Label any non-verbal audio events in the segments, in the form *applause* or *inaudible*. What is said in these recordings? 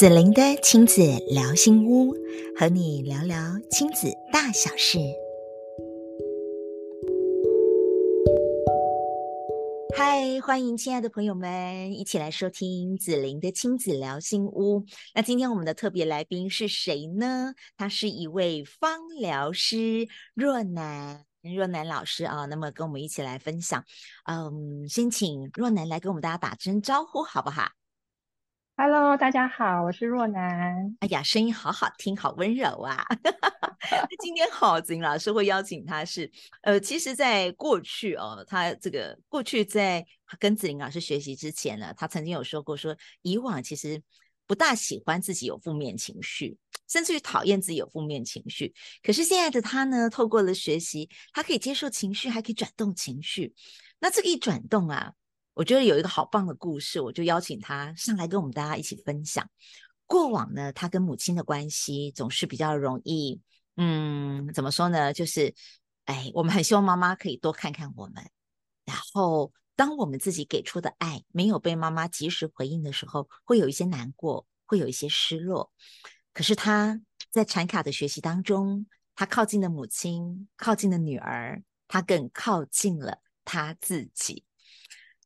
子琳的亲子聊心屋，和你聊聊亲子大小事。嗨，欢迎亲爱的朋友们一起来收听子琳的亲子聊心屋。那今天我们的特别来宾是谁呢？他是一位芳疗师若男，若男老师啊。那么跟我们一起来分享。嗯，先请若男来跟我们大家打声招呼，好不好？Hello，大家好，我是若楠。哎呀，声音好好听，好温柔啊！*laughs* 那今天好，子玲老师会邀请他是，呃，其实，在过去哦，他这个过去在跟子玲老师学习之前呢，他曾经有说过说，说以往其实不大喜欢自己有负面情绪，甚至于讨厌自己有负面情绪。可是现在的他呢，透过了学习，他可以接受情绪，还可以转动情绪。那这个一转动啊。我觉得有一个好棒的故事，我就邀请他上来跟我们大家一起分享。过往呢，他跟母亲的关系总是比较容易，嗯，怎么说呢？就是，哎，我们很希望妈妈可以多看看我们。然后，当我们自己给出的爱没有被妈妈及时回应的时候，会有一些难过，会有一些失落。可是他在禅卡的学习当中，他靠近了母亲，靠近了女儿，他更靠近了他自己。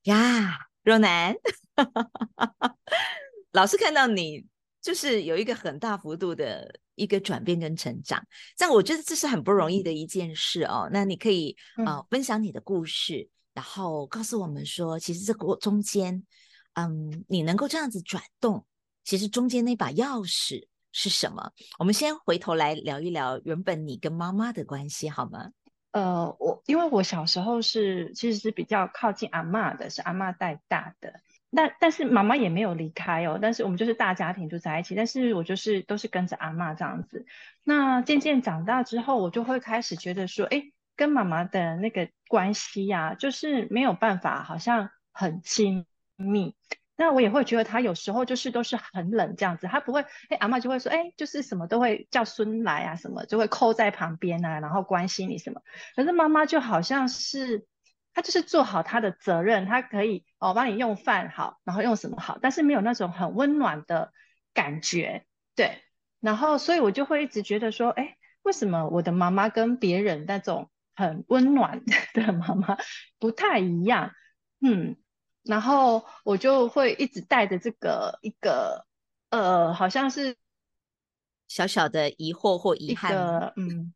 呀，若男，*laughs* 老师看到你就是有一个很大幅度的一个转变跟成长，这样我觉得这是很不容易的一件事哦。那你可以啊、呃、分享你的故事，然后告诉我们说，其实这过中间，嗯，你能够这样子转动，其实中间那把钥匙是什么？我们先回头来聊一聊原本你跟妈妈的关系，好吗？呃，我因为我小时候是其实是比较靠近阿嬷的，是阿嬷带大的。那但是妈妈也没有离开哦，但是我们就是大家庭住在一起，但是我就是都是跟着阿嬷这样子。那渐渐长大之后，我就会开始觉得说，哎，跟妈妈的那个关系呀、就是没有办法，好像很亲密。那我也会觉得他有时候就是都是很冷这样子，他不会，哎，阿嬷就会说，哎，就是什么都会叫孙来啊，什么就会扣在旁边啊，然后关心你什么。可是妈妈就好像是，她就是做好她的责任，她可以哦帮你用饭好，然后用什么好，但是没有那种很温暖的感觉，对。然后所以我就会一直觉得说，哎，为什么我的妈妈跟别人那种很温暖 *laughs* 的妈妈不太一样？嗯。然后我就会一直带着这个一个呃，好像是小小的疑惑或遗憾，嗯，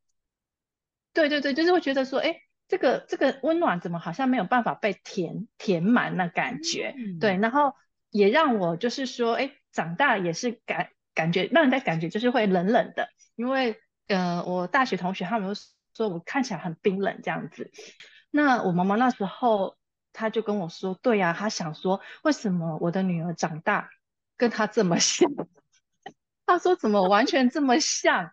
对对对，就是会觉得说，哎，这个这个温暖怎么好像没有办法被填填满那感觉，嗯、对，然后也让我就是说，哎，长大也是感感觉让人家感觉就是会冷冷的，因为呃，我大学同学他们都说我看起来很冰冷这样子，那我妈妈那时候。他就跟我说：“对呀、他想说，为什么我的女儿长大跟他这么像？*laughs* 他说怎么完全这么像，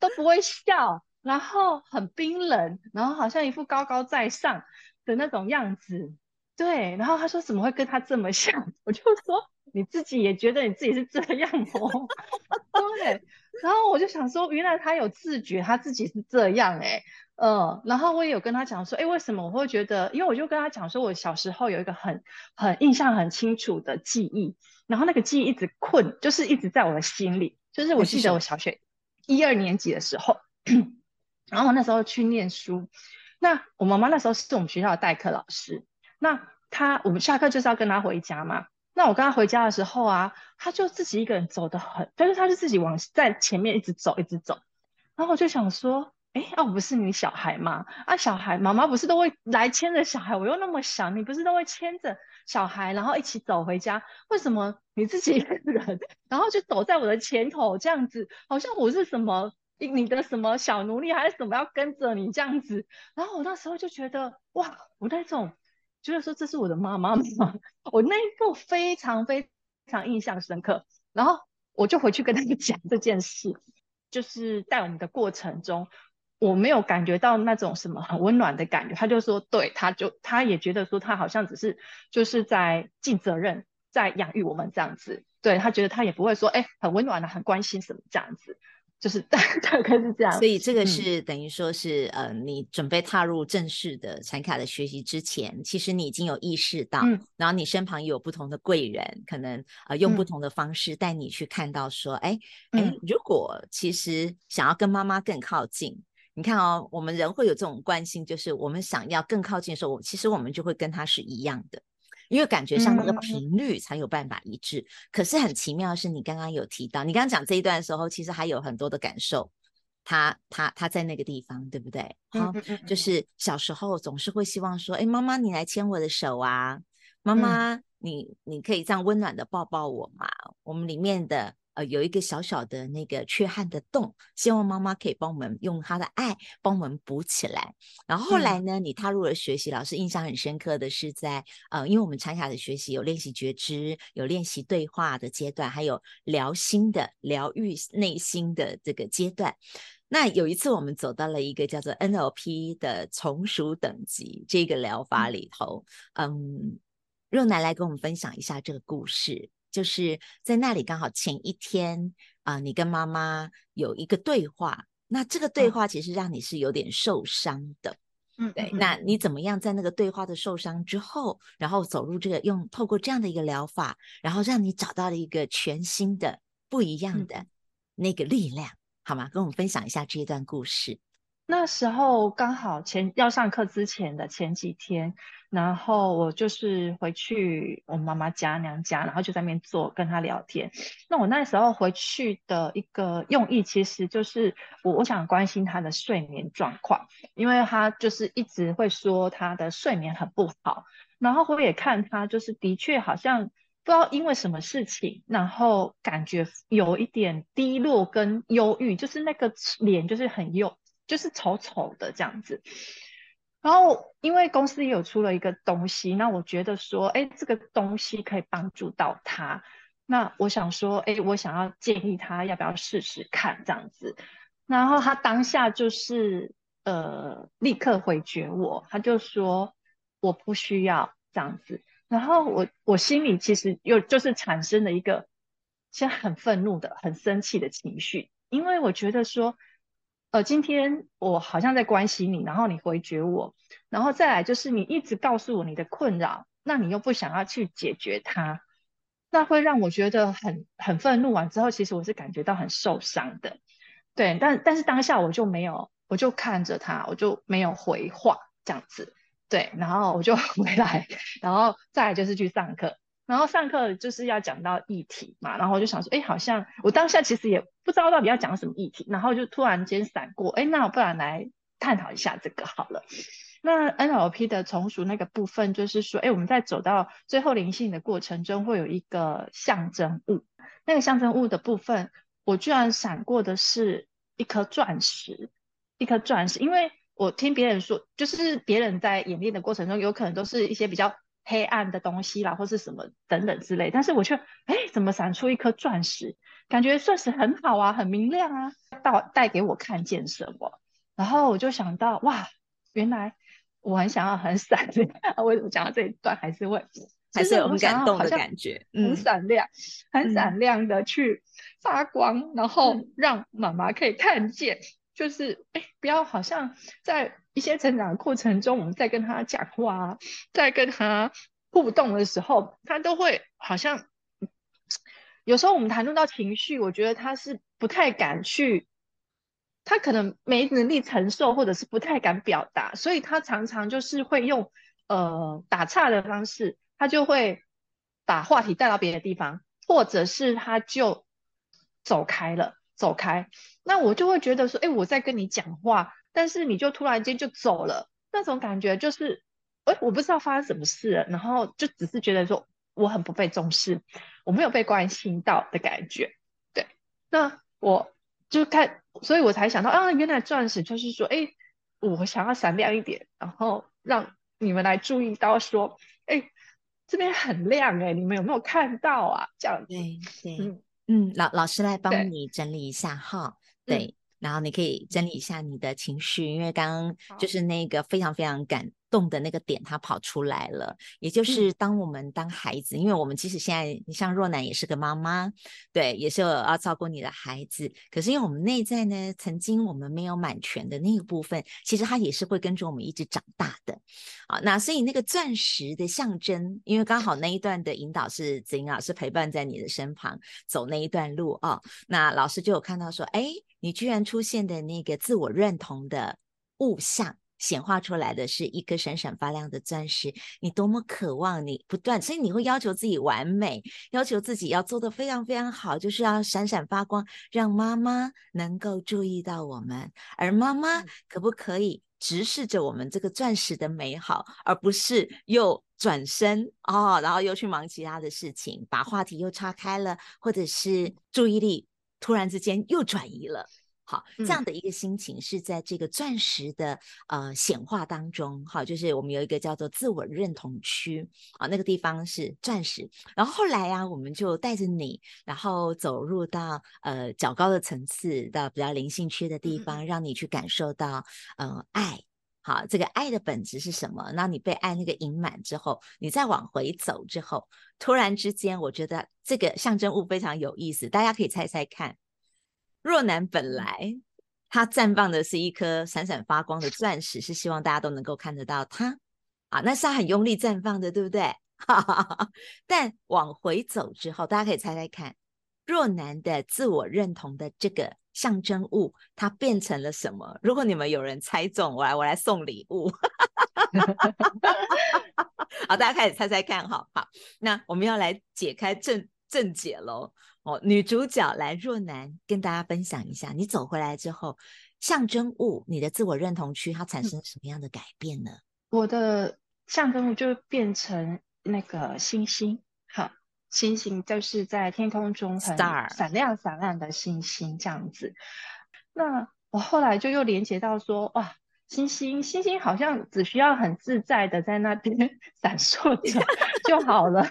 都不会笑，然后很冰冷，然后好像一副高高在上的那种样子。对，然后他说怎么会跟他这么像？*laughs* 我就说你自己也觉得你自己是这样哦。*laughs* 对，然后我就想说，原来他有自觉，他自己是这样哎。”嗯，然后我也有跟他讲说，哎，为什么我会觉得？因为我就跟他讲说，我小时候有一个很很印象很清楚的记忆，然后那个记忆一直困，就是一直在我的心里。就是我记得我小学一二年级的时候，*clears throat* 然后那时候去念书，那我妈妈那时候是我们学校的代课老师，那她我们下课就是要跟她回家嘛。那我跟她回家的时候啊，她就自己一个人走得很，但是她就自己往在前面一直走，一直走，然后我就想说。哎，哦、啊，我不是你小孩吗？啊，小孩，妈妈不是都会来牵着小孩？我又那么小，你不是都会牵着小孩，然后一起走回家？为什么你自己一个人，然后就走在我的前头这样子，好像我是什么你的什么小奴隶还是什么要跟着你这样子？然后我那时候就觉得，哇，我那种觉得说这是我的妈妈吗？*laughs* 我那一刻非常非常印象深刻。然后我就回去跟他们讲这件事，就是带我们的过程中。我没有感觉到那种什么很温暖的感觉，他就说，对，他就他也觉得说，他好像只是就是在尽责任，在养育我们这样子，对，他觉得他也不会说，哎，很温暖的，很关心什么这样子，就是 *laughs* 大概是这样。所以这个。是等于说是、嗯、呃，你准备踏入正式的产卡的学习之前，其实你已经有意识到，嗯、然后你身旁有不同的贵人，可能呃用不同的方式带你去看到说，哎、嗯、哎，如果其实想要跟妈妈更靠近。你看哦，我们人会有这种惯性，就是我们想要更靠近的时候，我其实我们就会跟他是一样的，因为感觉上那个频率才有办法一致。嗯、可是很奇妙的是，你刚刚有提到，你刚刚讲这一段的时候，其实还有很多的感受，他他他在那个地方，对不对？好、嗯，就是小时候总是会希望说，哎，妈妈你来牵我的手啊，妈妈、嗯、你你可以这样温暖的抱抱我嘛，我们里面的。呃，有一个小小的那个缺憾的洞，希望妈妈可以帮我们用她的爱帮我们补起来。然后后来呢，嗯、你踏入了学习，老师印象很深刻的是在呃，因为我们禅卡的学习有练习觉知，有练习对话的阶段，还有疗心的疗愈内心的这个阶段。那有一次我们走到了一个叫做 NLP 的从属等级这个疗法里头，嗯，嗯，若男来跟我们分享一下这个故事。就是在那里刚好前一天啊、呃，你跟妈妈有一个对话，那这个对话其实让你是有点受伤的，嗯，对。那你怎么样在那个对话的受伤之后，然后走入这个用透过这样的一个疗法，然后让你找到了一个全新的不一样的那个力量，好吗？跟我们分享一下这一段故事。那时候刚好前要上课之前的前几天，然后我就是回去我妈妈家娘家，然后就在那边坐跟她聊天。那我那时候回去的一个用意，其实就是我我想关心她的睡眠状况，因为她就是一直会说她的睡眠很不好。然后我也看她就是的确好像不知道因为什么事情，然后感觉有一点低落跟忧郁，就是那个脸就是很忧。就是丑丑的这样子，然后因为公司也有出了一个东西，那我觉得说，哎，这个东西可以帮助到他，那我想说，哎，我想要建议他要不要试试看这样子，然后他当下就是呃立刻回绝我，他就说我不需要这样子，然后我我心里其实又就是产生了一个其实很愤怒的、很生气的情绪，因为我觉得说。呃，今天我好像在关心你，然后你回绝我，然后再来就是你一直告诉我你的困扰，那你又不想要去解决它，那会让我觉得很很愤怒。完之后，其实我是感觉到很受伤的，对，但但是当下我就没有，我就看着他，我就没有回话这样子，对，然后我就 *laughs* 回来，然后再来就是去上课。然后上课就是要讲到议题嘛，然后我就想说，哎，好像我当下其实也不知道到底要讲什么议题，然后就突然间闪过，哎，那我不然来探讨一下这个好了。那 NLP 的从属那个部分，就是说，哎，我们在走到最后灵性的过程中，会有一个象征物，那个象征物的部分，我居然闪过的是一颗钻石，一颗钻石，因为我听别人说，就是别人在演练的过程中，有可能都是一些比较。黑暗的东西啦，或是什么等等之类，但是我却哎，怎么闪出一颗钻石？感觉钻石很好啊，很明亮啊，到带给我看见什么？然后我就想到，哇，原来我很想要很闪亮。为什么讲到这一段还是会还是有很感动的感觉？很闪亮，嗯、很闪亮的去发光，嗯、然后让妈妈可以看见，就是哎，不要好像在。一些成长的过程中，我们在跟他讲话，在跟他互动的时候，他都会好像有时候我们谈论到情绪，我觉得他是不太敢去，他可能没能力承受，或者是不太敢表达，所以他常常就是会用呃打岔的方式，他就会把话题带到别的地方，或者是他就走开了，走开。那我就会觉得说，哎，我在跟你讲话。但是你就突然间就走了，那种感觉就是，哎，我不知道发生什么事了，然后就只是觉得说我很不被重视，我没有被关心到的感觉。对，那我就看，所以我才想到啊，原来钻石就是说，哎，我想要闪亮一点，然后让你们来注意到说，哎，这边很亮哎，你们有没有看到啊？这样子，对对，嗯嗯，老老师来帮你整理一下哈，对。然后你可以整理一下你的情绪，因为刚刚就是那个非常非常感动的那个点，它跑出来了。也就是当我们当孩子，嗯、因为我们即使现在，你像若男也是个妈妈，对，也是要照顾你的孩子。可是因为我们内在呢，曾经我们没有满全的那个部分，其实它也是会跟着我们一直长大的。啊，那所以那个钻石的象征，因为刚好那一段的引导是子英老师陪伴在你的身旁走那一段路啊，那老师就有看到说，哎，你居然出现的那个自我认同的物象。显化出来的是一颗闪闪发亮的钻石，你多么渴望你不断，所以你会要求自己完美，要求自己要做的非常非常好，就是要闪闪发光，让妈妈能够注意到我们。而妈妈可不可以直视着我们这个钻石的美好，而不是又转身哦，然后又去忙其他的事情，把话题又岔开了，或者是注意力突然之间又转移了。好，这样的一个心情是在这个钻石的呃显化当中，好，就是我们有一个叫做自我认同区啊，那个地方是钻石。然后后来呀、啊，我们就带着你，然后走入到呃较高的层次，到比较灵性区的地方，让你去感受到呃爱。好，这个爱的本质是什么？那你被爱那个盈满之后，你再往回走之后，突然之间，我觉得这个象征物非常有意思，大家可以猜猜看。若男本来他绽放的是一颗闪闪发光的钻石，是希望大家都能够看得到他啊，那是他很用力绽放的，对不对？*laughs* 但往回走之后，大家可以猜猜看，若男的自我认同的这个象征物，它变成了什么？如果你们有人猜中，我来我来送礼物。*laughs* 好，大家开始猜猜看，好好，那我们要来解开正正解喽。哦，女主角来若男跟大家分享一下，你走回来之后，象征物你的自我认同区它产生了什么样的改变呢？我的象征物就变成那个星星，好，星星就是在天空中很闪亮闪亮的星星这样子。那我后来就又连接到说，哇，星星星星好像只需要很自在的在那边 *laughs* 闪烁着 *laughs* 就好了。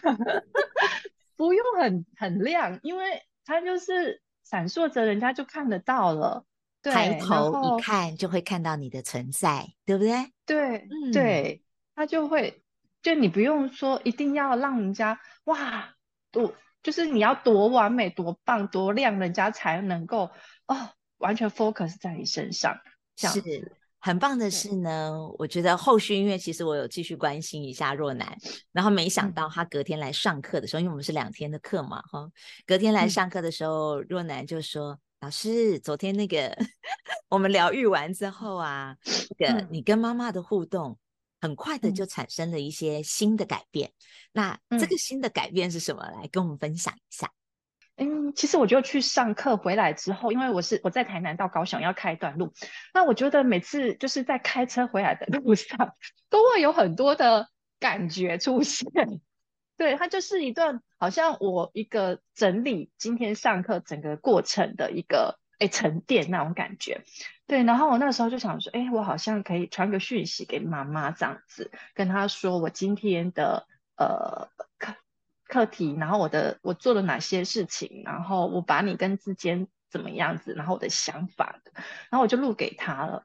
不用很很亮，因为它就是闪烁着，人家就看得到了。对，抬头一看就会看到你的存在，对不对？对，嗯、对，它就会，就你不用说一定要让人家哇，多就是你要多完美、多棒、多亮，人家才能够哦，完全 focus 在你身上，这样子。很棒的是呢，我觉得后续因为其实我有继续关心一下若男，然后没想到他隔天来上课的时候，因为我们是两天的课嘛，哈，隔天来上课的时候，若男就说：“老师，昨天那个 *laughs* 我们疗愈完之后啊，那个你跟妈妈的互动，很快的就产生了一些新的改变。那这个新的改变是什么？来跟我们分享一下。”嗯，其实我就去上课回来之后，因为我是我在台南到高雄要开一段路，那我觉得每次就是在开车回来的路上，都会有很多的感觉出现。对，它就是一段好像我一个整理今天上课整个过程的一个诶沉淀那种感觉。对，然后我那时候就想说，诶，我好像可以传个讯息给妈妈这样子，跟她说我今天的呃课。题，然后我的我做了哪些事情，然后我把你跟之间怎么样子，然后我的想法，然后我就录给他了。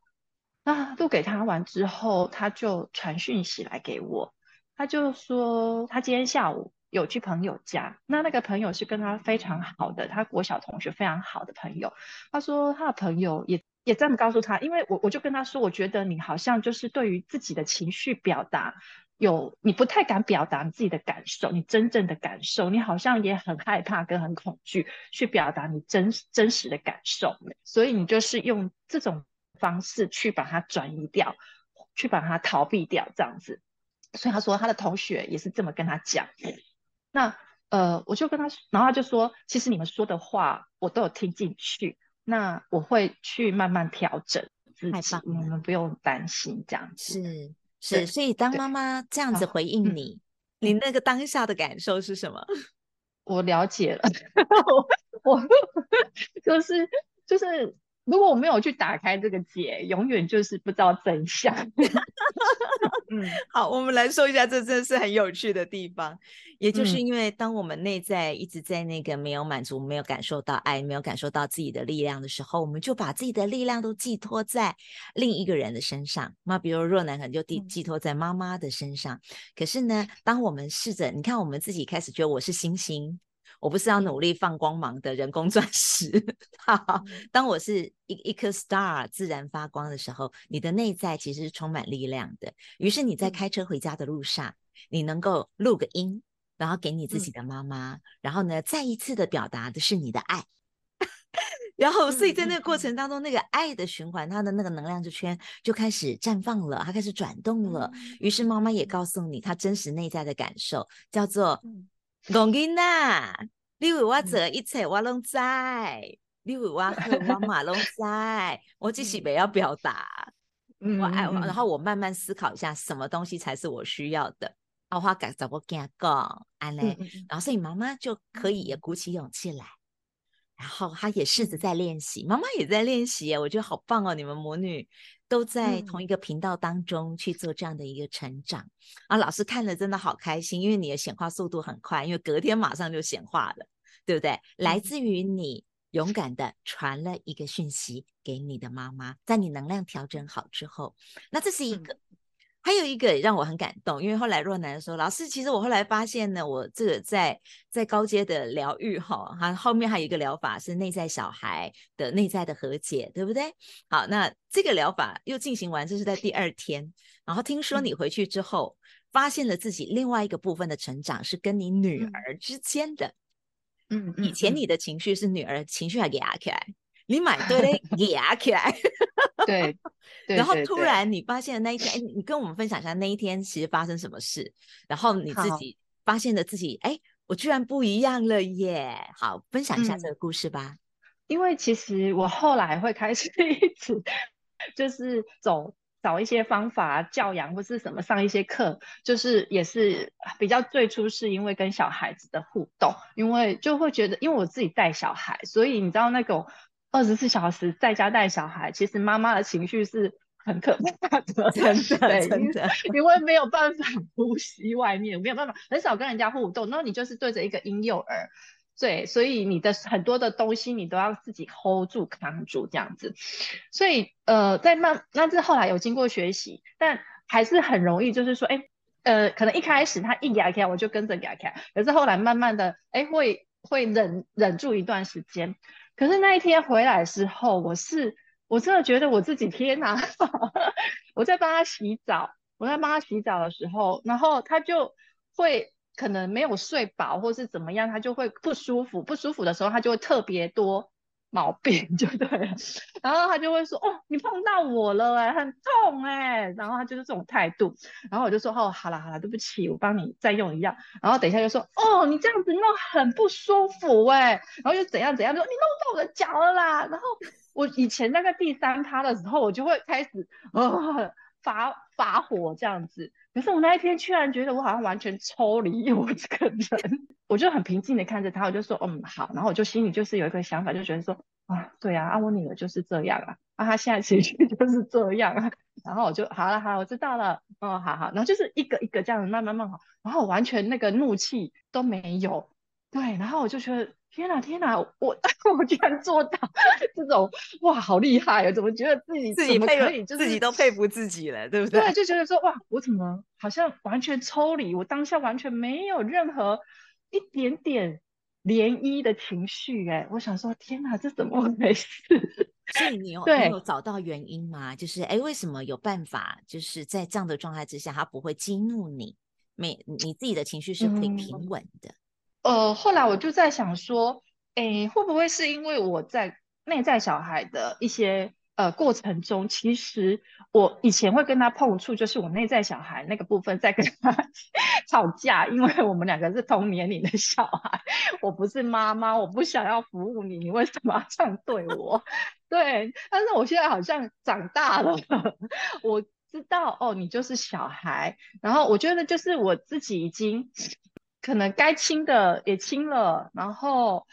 那录给他完之后，他就传讯息来给我，他就说他今天下午有去朋友家，那那个朋友是跟他非常好的，他国小同学非常好的朋友。他说他的朋友也也这么告诉他，因为我我就跟他说，我觉得你好像就是对于自己的情绪表达。有你不太敢表达你自己的感受，你真正的感受，你好像也很害怕跟很恐惧去表达你真真实的感受，所以你就是用这种方式去把它转移掉，去把它逃避掉，这样子。所以他说他的同学也是这么跟他讲。那呃，我就跟他，然后他就说，其实你们说的话我都有听进去，那我会去慢慢调整自己，你们不用担心这样子。是。是，所以当妈妈这样子回应你，你那个当下的感受是什么？我了解了，*laughs* 我我 *laughs* 就是就是如果我没有去打开这个结，永远就是不知道真相。嗯，*laughs* 好，我们来说一下，这真的是很有趣的地方。也就是因为当我们内在一直在那个没有满足、没有感受到爱、没有感受到自己的力量的时候，我们就把自己的力量都寄托在另一个人的身上。那比如若男可能就寄寄托在妈妈的身上。可是呢，当我们试着，你看我们自己开始觉得我是星星。我不是要努力放光芒的人工钻石。*laughs* 当我是一一颗 star 自然发光的时候，你的内在其实是充满力量的。于是你在开车回家的路上，你能够录个音，然后给你自己的妈妈，然后呢，再一次的表达的是你的爱。*laughs* 然后，所以在那个过程当中，那个爱的循环，它的那个能量之圈就开始绽放了，它开始转动了。于是妈妈也告诉你，她真实内在的感受，叫做。公囡仔，你为我做一切我拢知，嗯、你为我好，我嘛拢知，*laughs* 我只是没要表达。嗯、我爱，然后我慢慢思考一下，什么东西才是我需要的。啊，我该怎么跟他讲？安嘞，然后所以妈妈就可以也鼓起勇气来，然后她也试着在练习，妈妈也在练习，我觉得好棒哦，你们母女。都在同一个频道当中去做这样的一个成长、嗯、啊！老师看了真的好开心，因为你的显化速度很快，因为隔天马上就显化了，对不对？嗯、来自于你勇敢的传了一个讯息给你的妈妈，在你能量调整好之后，那这是一个。嗯还有一个让我很感动，因为后来若男说：“老师，其实我后来发现呢，我这个在在高阶的疗愈哈，它后面还有一个疗法是内在小孩的内在的和解，对不对？好，那这个疗法又进行完，这是在第二天。然后听说你回去之后，发现了自己另外一个部分的成长是跟你女儿之间的。嗯，以前你的情绪是女儿情绪还给压起来，你买对嘞给 *laughs* 压起来。”对，对，然后突然你发现那一天，哎，你跟我们分享一下那一天其实发生什么事，然后你自己发现了自己，哎，我居然不一样了耶！好，分享一下这个故事吧。嗯，因为其实我后来会开始 *laughs* 一直就是走找一些方法教养或是什么上一些课，就是也是比较最初是因为跟小孩子的互动，因为就会觉得，因为我自己带小孩，所以你知道那种。二十四小时在家带小孩，其实妈妈的情绪是很可怕的，*laughs* 真的，*laughs* 真的，因为没有办法呼吸外面，没有办法，很少跟人家互动，那你就是对着一个婴幼儿，对，所以你的很多的东西你都要自己 hold 住、扛住这样子，所以呃，在慢，那是后来有经过学习，但还是很容易，就是说，哎，呃，可能一开始他一牙开，我就跟着牙开，可是后来慢慢的，哎，会会忍忍住一段时间。可是那一天回来之后，我是我真的觉得我自己天哪！*laughs* 我在帮他洗澡，我在帮他洗澡的时候，然后他就会可能没有睡饱，或是怎么样，他就会不舒服。不舒服的时候，他就会特别多。毛病 *laughs* 就对了，然后他就会说：“哦，你碰到我了哎，很痛哎。”然后他就是这种态度，然后我就说：“哦，好了好了，对不起，我帮你再用一样。”然后等一下就说：“哦，你这样子弄很不舒服哎。”然后又怎样怎样，就说：“你弄到我的脚了啦。”然后我以前那个第三趴的时候，我就会开始呃发发火这样子。可是我那一天居然觉得我好像完全抽离我这个人，我就很平静的看着他，我就说嗯好，然后我就心里就是有一个想法，就觉得说啊对啊，啊我女儿就是这样啊，啊她现在情绪 *laughs* 就是这样啊，然后我就好了好，我知道了，哦好好，然后就是一个一个这样慢慢慢慢好，然后我完全那个怒气都没有，对，然后我就觉得。天哪，天哪！我 *laughs* 我居然做到 *laughs* 这种哇，好厉害啊！怎么觉得自己自己可以，自己都佩服自己了，对不对？对，就觉得说哇，我怎么好像完全抽离，我当下完全没有任何一点点涟漪的情绪哎！我想说，天哪，这怎么回事？*laughs* 所以你有对你有找到原因吗？就是哎，为什么有办法？就是在这样的状态之下，他不会激怒你，每你自己的情绪是可以平稳的。嗯呃，后来我就在想说，诶，会不会是因为我在内在小孩的一些呃过程中，其实我以前会跟他碰触，就是我内在小孩那个部分在跟他 *laughs* 吵架，因为我们两个是同年龄的小孩，我不是妈妈，我不想要服务你，你为什么要这样对我？*laughs* 对，但是我现在好像长大了，我知道哦，你就是小孩，然后我觉得就是我自己已经。可能该清的也清了，然后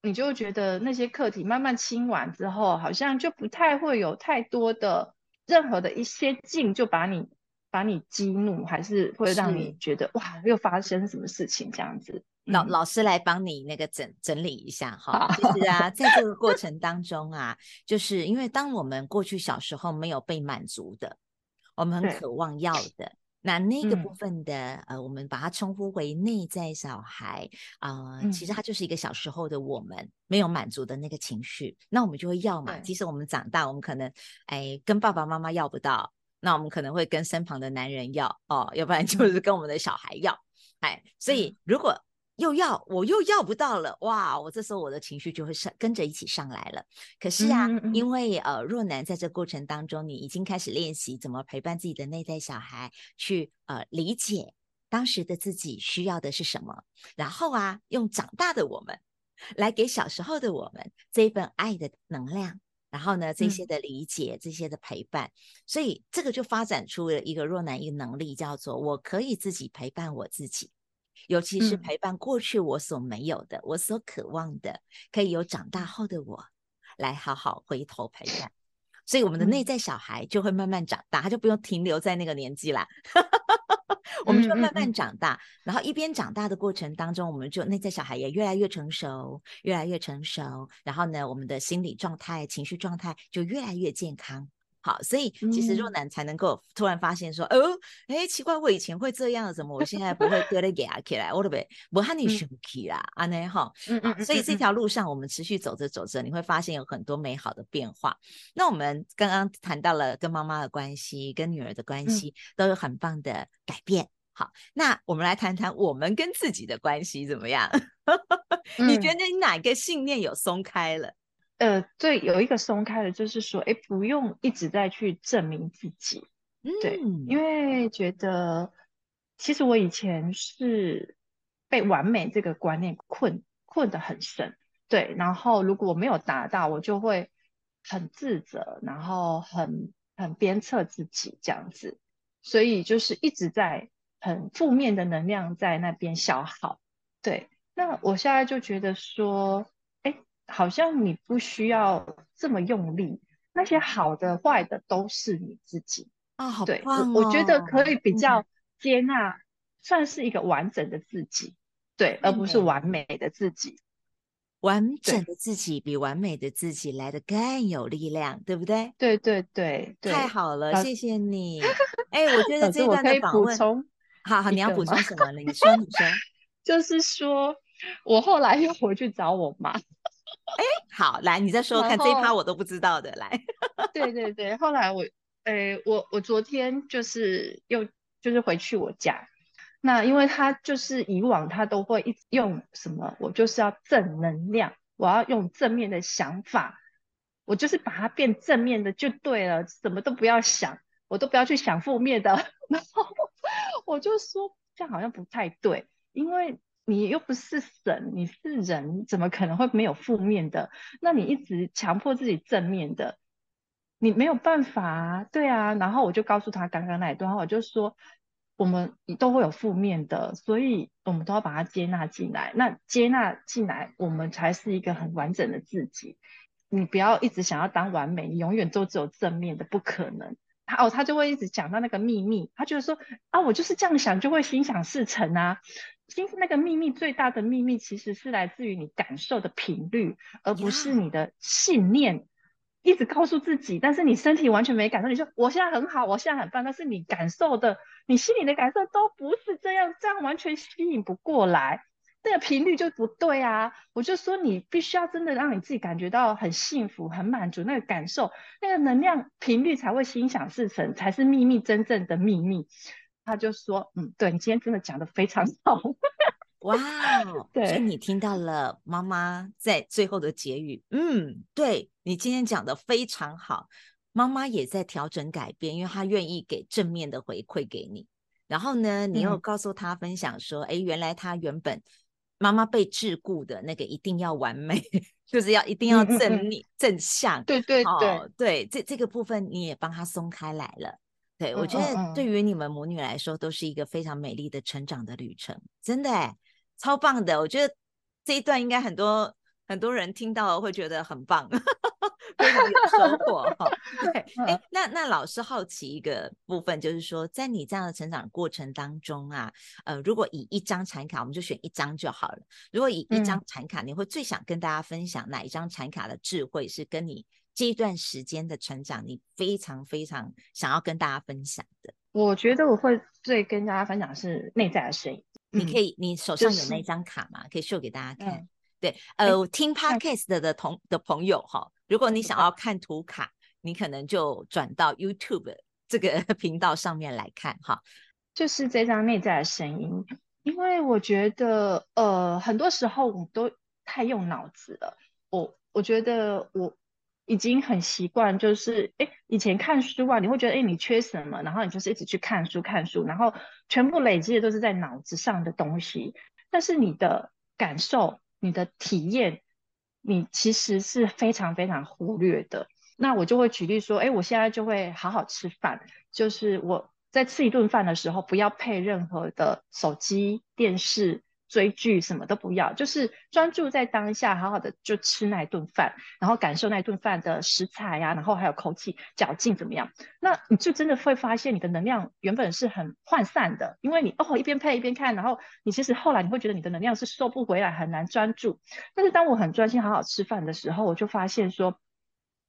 你就觉得那些课题慢慢清完之后，好像就不太会有太多的任何的一些劲，就把你把你激怒，还是会让你觉得哇，又发生什么事情这样子。老老师来帮你那个整整理一下哈，就是啊，*laughs* 在这个过程当中啊，就是因为当我们过去小时候没有被满足的，我们很渴望要的，那那个部分的、嗯、呃，我们把它称呼为内在小孩啊、呃，其实它就是一个小时候的我们没有满足的那个情绪，那我们就会要嘛。即使我们长大，我们可能哎跟爸爸妈妈要不到，那我们可能会跟身旁的男人要哦，要不然 *laughs* 就是跟我们的小孩要，哎，所以如果又要我又要不到了哇！我这时候我的情绪就会上跟着一起上来了。可是啊，嗯嗯因为呃若男在这过程当中，你已经开始练习怎么陪伴自己的内在小孩，去呃理解当时的自己需要的是什么，然后啊用长大的我们来给小时候的我们这一份爱的能量，然后呢这些的理解、嗯、这些的陪伴，所以这个就发展出了一个若男一个能力，叫做我可以自己陪伴我自己。尤其是陪伴过去我所没有的，嗯、我所渴望的，可以由长大后的我来好好回头陪伴，所以我们的内在小孩就会慢慢长大，他就不用停留在那个年纪啦，*laughs* 我们就慢慢长大，然后一边长大的过程当中，我们就内在小孩也越来越成熟，越来越成熟，然后呢，我们的心理状态、情绪状态就越来越健康。好，所以其实若男才能够突然发现说，嗯、哦，哎，奇怪，我以前会这样，怎么我现在不会对了给起来，我都被我和你生气啦，安内哈，嗯嗯，所以这条路上我们持续走着走着，你会发现有很多美好的变化。那我们刚刚谈到了跟妈妈的关系，跟女儿的关系，都有很棒的改变。好，那我们来谈谈我们跟自己的关系怎么样？*laughs* 你觉得你哪个信念有松开了？呃，对，有一个松开的，就是说，哎，不用一直在去证明自己，对，嗯、因为觉得其实我以前是被完美这个观念困困得很深，对，然后如果我没有达到，我就会很自责，然后很很鞭策自己这样子，所以就是一直在很负面的能量在那边消耗，对，那我现在就觉得说。好像你不需要这么用力，那些好的坏的都是你自己啊，好、哦、对，我我觉得可以比较接纳，算是一个完整的自己，对，而不是完美的自己。完整的自己比完美的自己来的更有力量，对不对？对对对，对，太好了，谢谢你。*laughs* 哎，我觉得这段的访问，好好，你要补充什么呢？你说，你说，*laughs* 就是说我后来又回去找我妈。哎，好，来，你再说说看，这一趴我都不知道的，来。*laughs* 对对对，后来我，哎，我我昨天就是又就是回去我家，那因为他就是以往他都会一直用什么，我就是要正能量，我要用正面的想法，我就是把它变正面的就对了，什么都不要想，我都不要去想负面的，*laughs* 然后我就说这样好像不太对，因为。你又不是神，你是人，怎么可能会没有负面的？那你一直强迫自己正面的，你没有办法啊，对啊。然后我就告诉他刚刚那一段话，我就说我们都会有负面的，所以我们都要把它接纳进来。那接纳进来，我们才是一个很完整的自己。你不要一直想要当完美，你永远都只有正面的，不可能。他哦，他就会一直讲到那个秘密，他就是说啊，我就是这样想，就会心想事成啊。其实那个秘密最大的秘密，其实是来自于你感受的频率，而不是你的信念。一直告诉自己，但是你身体完全没感受。你说我现在很好，我现在很棒，但是你感受的，你心里的感受都不是这样，这样完全吸引不过来，那个频率就不对啊。我就说你必须要真的让你自己感觉到很幸福、很满足，那个感受，那个能量频率才会心想事成，才是秘密真正的秘密。他就说：“嗯，对，你今天真的讲的非常好，*laughs* 哇哦！对，所以你听到了妈妈在最后的结语。嗯，对，你今天讲的非常好，妈妈也在调整改变，因为她愿意给正面的回馈给你。然后呢，你又告诉她分享说，哎、嗯，原来她原本妈妈被桎梏的那个一定要完美，*laughs* 就是要一定要正面、嗯、正向。对对对、哦、对，这这个部分你也帮她松开来了。”对，我觉得对于你们母女来说，都是一个非常美丽的成长的旅程，真的哎，超棒的！我觉得这一段应该很多很多人听到会觉得很棒，*laughs* 非常有收获哈。对，*laughs* 哎，那那老师好奇一个部分，就是说，在你这样的成长过程当中啊，呃，如果以一张禅卡，我们就选一张就好了。如果以一张禅卡，你会最想跟大家分享哪一张禅卡的智慧，是跟你这一段时间的成长，你非常非常想要跟大家分享的？我觉得我会最跟大家分享是内在的声音。你可以，你手上有那张卡吗？可以秀给大家看。对，呃，听 Podcast 的同的朋友哈，如果你想要看图卡，你可能就转到 YouTube *laughs* 这个 *laughs* 频道上面来看哈。就是这张内在的声音，因为我觉得，呃，很多时候我们都太用脑子了。我我觉得我已经很习惯，就是，哎，以前看书啊，你会觉得，哎，你缺什么，然后你就是一直去看书看书，然后全部累积的都是在脑子上的东西，但是你的感受。你的体验，你其实是非常非常忽略的。那我就会举例说，哎，我现在就会好好吃饭，就是我在吃一顿饭的时候，不要配任何的手机、电视。追剧什么都不要，就是专注在当下，好好的就吃那一顿饭，然后感受那一顿饭的食材呀、然后还有口气嚼劲怎么样？那你就真的会发现你的能量原本是很涣散的，因为你哦一边配一边看，然后你其实后来你会觉得你的能量是收不回来，很难专注。但是当我很专心好好吃饭的时候，我就发现说，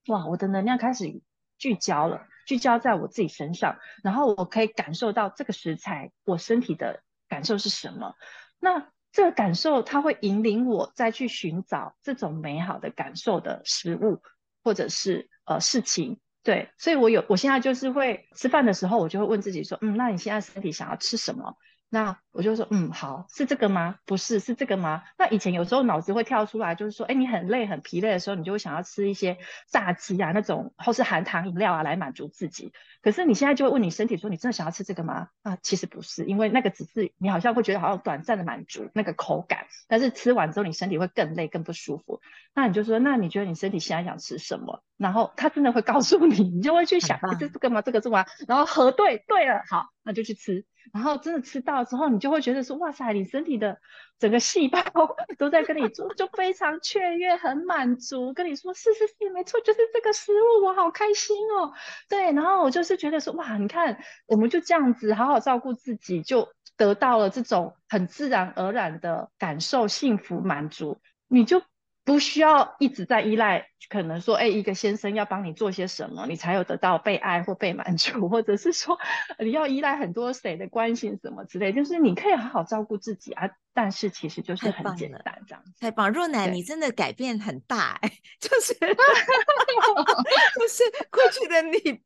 哇，我的能量开始聚焦了，聚焦在我自己身上，然后我可以感受到这个食材我身体的感受是什么。那这个感受，它会引领我再去寻找这种美好的感受的食物，或者是呃事情。对，所以我有，我现在就是会吃饭的时候，我就会问自己说，嗯，那你现在身体想要吃什么？那我就说，嗯，好，是这个吗？不是，是这个吗？那以前有时候脑子会跳出来，就是说，哎，你很累、很疲累的时候，你就会想要吃一些炸鸡啊，那种或是含糖饮料啊，来满足自己。可是你现在就会问你身体说，你真的想要吃这个吗？啊，其实不是，因为那个只是你好像会觉得好像短暂的满足那个口感，但是吃完之后你身体会更累、更不舒服。那你就说，那你觉得你身体现在想吃什么？然后他真的会告诉你，你就会去想，这是这个吗？这个是吗？然后核对，对了，好，那就去吃。然后真的吃到之后，你就会觉得说，哇塞，你身体的整个细胞 *laughs* 都在跟你做，就非常雀跃，很满足。跟你说，是是是，没错，就是这个食物，我好开心哦。对，然后我就是觉得说，哇，你看，我们就这样子好好照顾自己，就得到了这种很自然而然的感受，幸福满足，你就。不需要一直在依赖，可能说，哎，一个先生要帮你做些什么，你才有得到被爱或被满足，或者是说你要依赖很多谁的关心什么之类，就是你可以好好照顾自己啊。但是其实就是很简单这样子。太棒，若奶，你真的改变很大，哎，*laughs* 就是 *laughs* *laughs* 就是过去的你。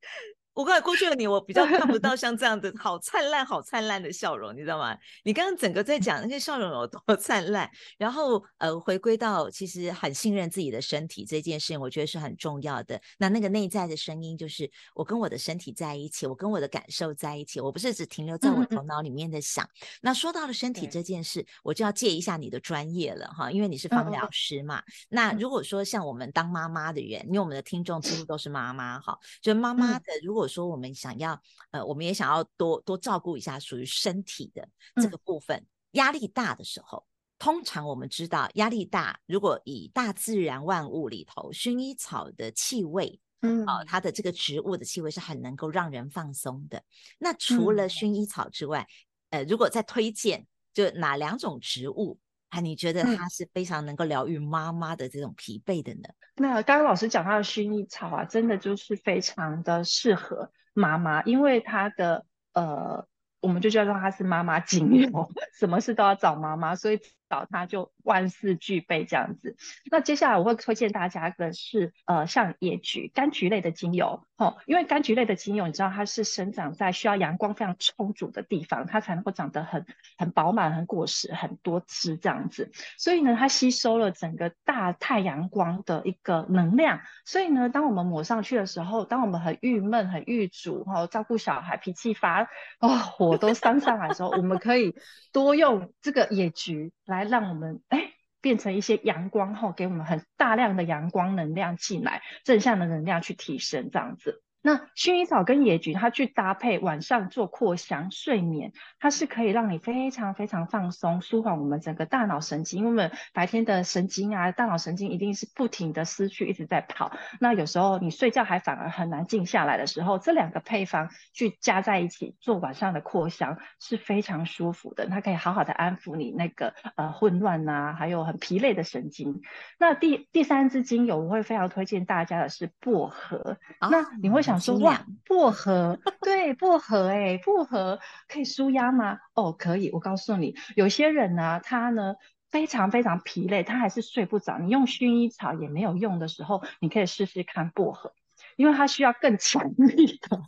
我刚才过去的你，我比较看不到 *laughs* 像这样的好灿烂、好灿烂的笑容，你知道吗？你刚刚整个在讲那些笑容有多灿烂，然后呃，回归到其实很信任自己的身体这件事情，我觉得是很重要的。那那个内在的声音，就是我跟我的身体在一起，我跟我的感受在一起，我不是只停留在我头脑里面的想。嗯嗯，那说到了身体这件事，我就要借一下你的专业了哈，因为你是芳疗师嘛。那如果说像我们当妈妈的人，因为我们的听众几乎都是妈妈哈，就妈妈的如果。说我们想要，呃，我们也想要多多照顾一下属于身体的这个部分。压力大的时候，通常我们知道压力大，如果以大自然万物里头，薰衣草的气味，嗯，啊，它的这个植物的气味是很能够让人放松的。那除了薰衣草之外，呃，如果再推荐，就哪两种植物？啊，你觉得它是非常能够疗愈妈妈的这种疲惫的呢？嗯、那刚刚老师讲到的薰衣草啊，真的就是非常的适合妈妈，因为它的呃，我们就叫做它是妈妈精油，什么事都要找妈妈，所以。找它就万事俱备这样子。那接下来我会推荐大家的是，呃，像野菊、柑橘类的精油，哦，因为柑橘类的精油，你知道它是生长在需要阳光非常充足的地方，它才能够长得很很饱满、很果实、很多汁这样子。所以呢，它吸收了整个大太阳光的一个能量。所以呢，当我们抹上去的时候，当我们很郁闷、很郁卒，哈、哦，照顾小孩、脾气发，哦，火都 *laughs* 上上来的时候，我们可以多用这个野菊来。让我们哎变成一些阳光后，给我们很大量的阳光能量进来，正向的能量去提升这样子。那薰衣草跟野菊，它去搭配晚上做扩香睡眠，它是可以让你非常非常放松，舒缓我们整个大脑神经。因为我们白天的神经啊，大脑神经一定是不停的思绪一直在跑。那有时候你睡觉还反而很难静下来的时候，这两个配方去加在一起做晚上的扩香是非常舒服的。它可以好好的安抚你那个呃混乱呐，还有很疲累的神经。那第第三支精油我会非常推荐大家的是薄荷。哦、那你会想。说哇，薄荷对薄荷哎、欸，薄荷可以舒压吗？哦，可以。我告诉你，有些人呢，他呢非常非常疲累，他还是睡不着。你用薰衣草也没有用的时候，你可以试试看薄荷，因为它需要更强力的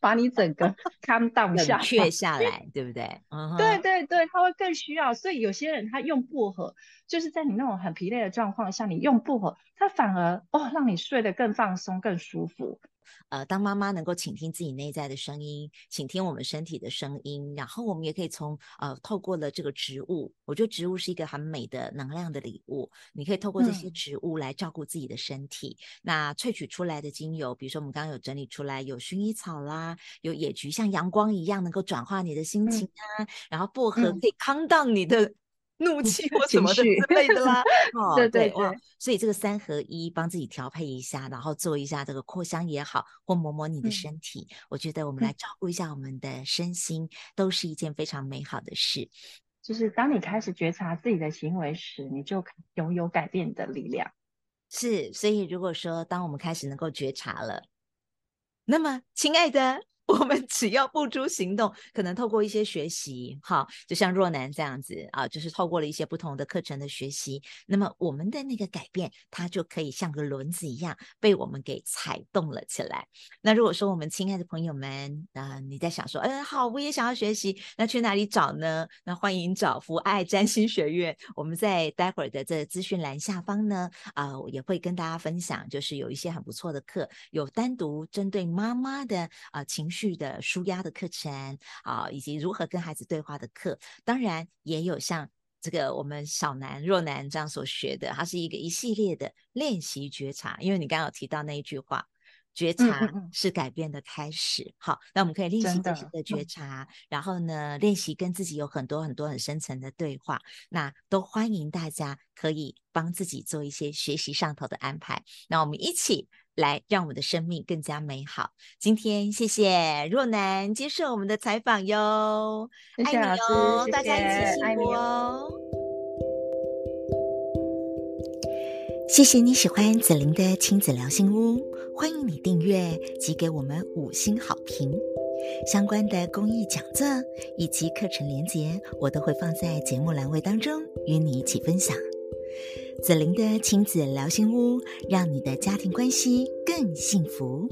把你整个 *laughs* calm down 下却下来，对不对？嗯，对对对，他会更需要。所以有些人他用薄荷，就是在你那种很疲累的状况下，你用薄荷，他反而哦让你睡得更放松、更舒服。呃，当妈妈能够倾听自己内在的声音，倾听我们身体的声音，然后我们也可以从呃透过了这个植物，我觉得植物是一个很美的能量的礼物。你可以透过这些植物来照顾自己的身体。嗯、那萃取出来的精油，比如说我们刚刚有整理出来，有薰衣草啦，有野菊，像阳光一样能够转化你的心情啊，嗯、然后薄荷可以 calm down 你的。怒气 *laughs* 或什么的之类的啦，*laughs* 哦，对对对，所以这个三合一帮自己调配一下，然后做一下这个扩香也好，或摸摸你的身体，嗯、我觉得我们来照顾一下我们的身心，嗯、都是一件非常美好的事。就是当你开始觉察自己的行为时，你就拥有改变的力量。是，所以如果说当我们开始能够觉察了，那么亲爱的。*laughs* 我们只要付诸行动，可能透过一些学习，好，就像若男这样子啊，就是透过了一些不同的课程的学习，那么我们的那个改变，它就可以像个轮子一样被我们给踩动了起来。那如果说我们亲爱的朋友们，啊，你在想说，嗯，好，我也想要学习，那去哪里找呢？那欢迎找福爱占星学院。我们在待会儿的这资讯栏下方呢，啊，我也会跟大家分享，就是有一些很不错的课，有单独针对妈妈的啊情绪。去的舒压的课程啊，以及如何跟孩子对话的课，当然也有像这个我们小南若南这样所学的，它是一个一系列的练习觉察。因为你刚刚有提到那一句话，觉察是改变的开始。嗯嗯好，那我们可以练习这些的觉察，嗯、然后呢，练习跟自己有很多很多很深层的对话。那都欢迎大家可以帮自己做一些学习上头的安排。那我们一起。来，让我们的生命更加美好。今天谢谢若楠接受我们的采访哟，谢谢爱你哦，谢谢大家一起幸福哦。谢谢你喜欢子玲的亲子聊心屋，欢迎你订阅及给我们五星好评。相关的公益讲座以及课程连结，我都会放在节目栏位当中与你一起分享。子玲的亲子聊心屋，让你的家庭关系更幸福。